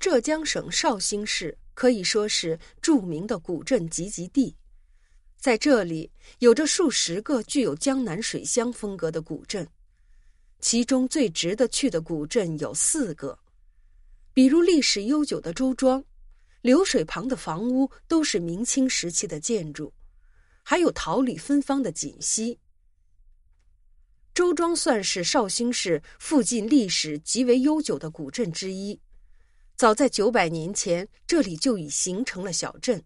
浙江省绍兴市可以说是著名的古镇集集地，在这里有着数十个具有江南水乡风格的古镇，其中最值得去的古镇有四个，比如历史悠久的周庄，流水旁的房屋都是明清时期的建筑，还有桃李芬芳的锦溪。周庄算是绍兴市附近历史极为悠久的古镇之一。早在九百年前，这里就已形成了小镇，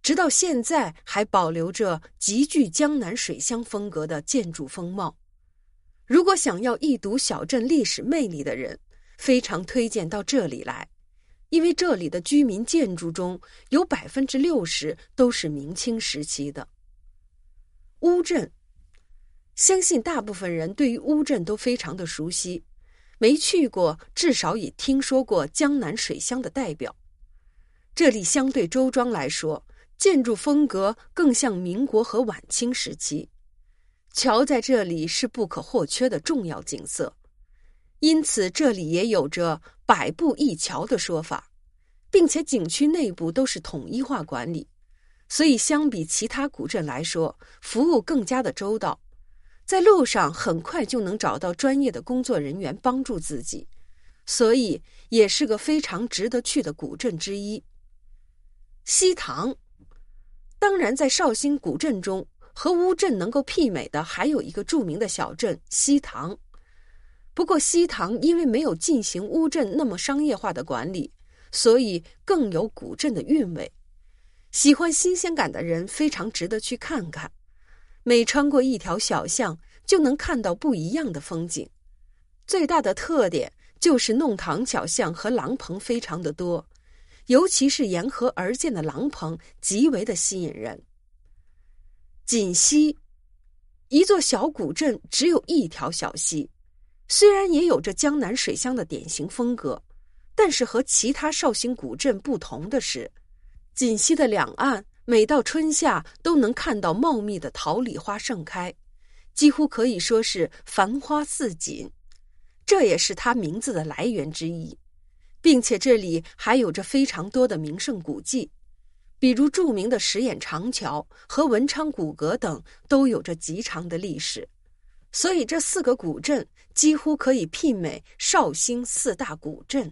直到现在还保留着极具江南水乡风格的建筑风貌。如果想要一睹小镇历史魅力的人，非常推荐到这里来，因为这里的居民建筑中有百分之六十都是明清时期的。乌镇。相信大部分人对于乌镇都非常的熟悉，没去过至少也听说过江南水乡的代表。这里相对周庄来说，建筑风格更像民国和晚清时期。桥在这里是不可或缺的重要景色，因此这里也有着“百步一桥”的说法，并且景区内部都是统一化管理，所以相比其他古镇来说，服务更加的周到。在路上很快就能找到专业的工作人员帮助自己，所以也是个非常值得去的古镇之一。西塘，当然在绍兴古镇中和乌镇能够媲美的还有一个著名的小镇西塘，不过西塘因为没有进行乌镇那么商业化的管理，所以更有古镇的韵味。喜欢新鲜感的人非常值得去看看。每穿过一条小巷，就能看到不一样的风景。最大的特点就是弄堂小巷和廊棚非常的多，尤其是沿河而建的廊棚极为的吸引人。锦溪，一座小古镇，只有一条小溪，虽然也有着江南水乡的典型风格，但是和其他绍兴古镇不同的是，锦溪的两岸。每到春夏，都能看到茂密的桃李花盛开，几乎可以说是繁花似锦，这也是它名字的来源之一。并且这里还有着非常多的名胜古迹，比如著名的石眼长桥和文昌古阁等，都有着极长的历史。所以这四个古镇几乎可以媲美绍兴四大古镇。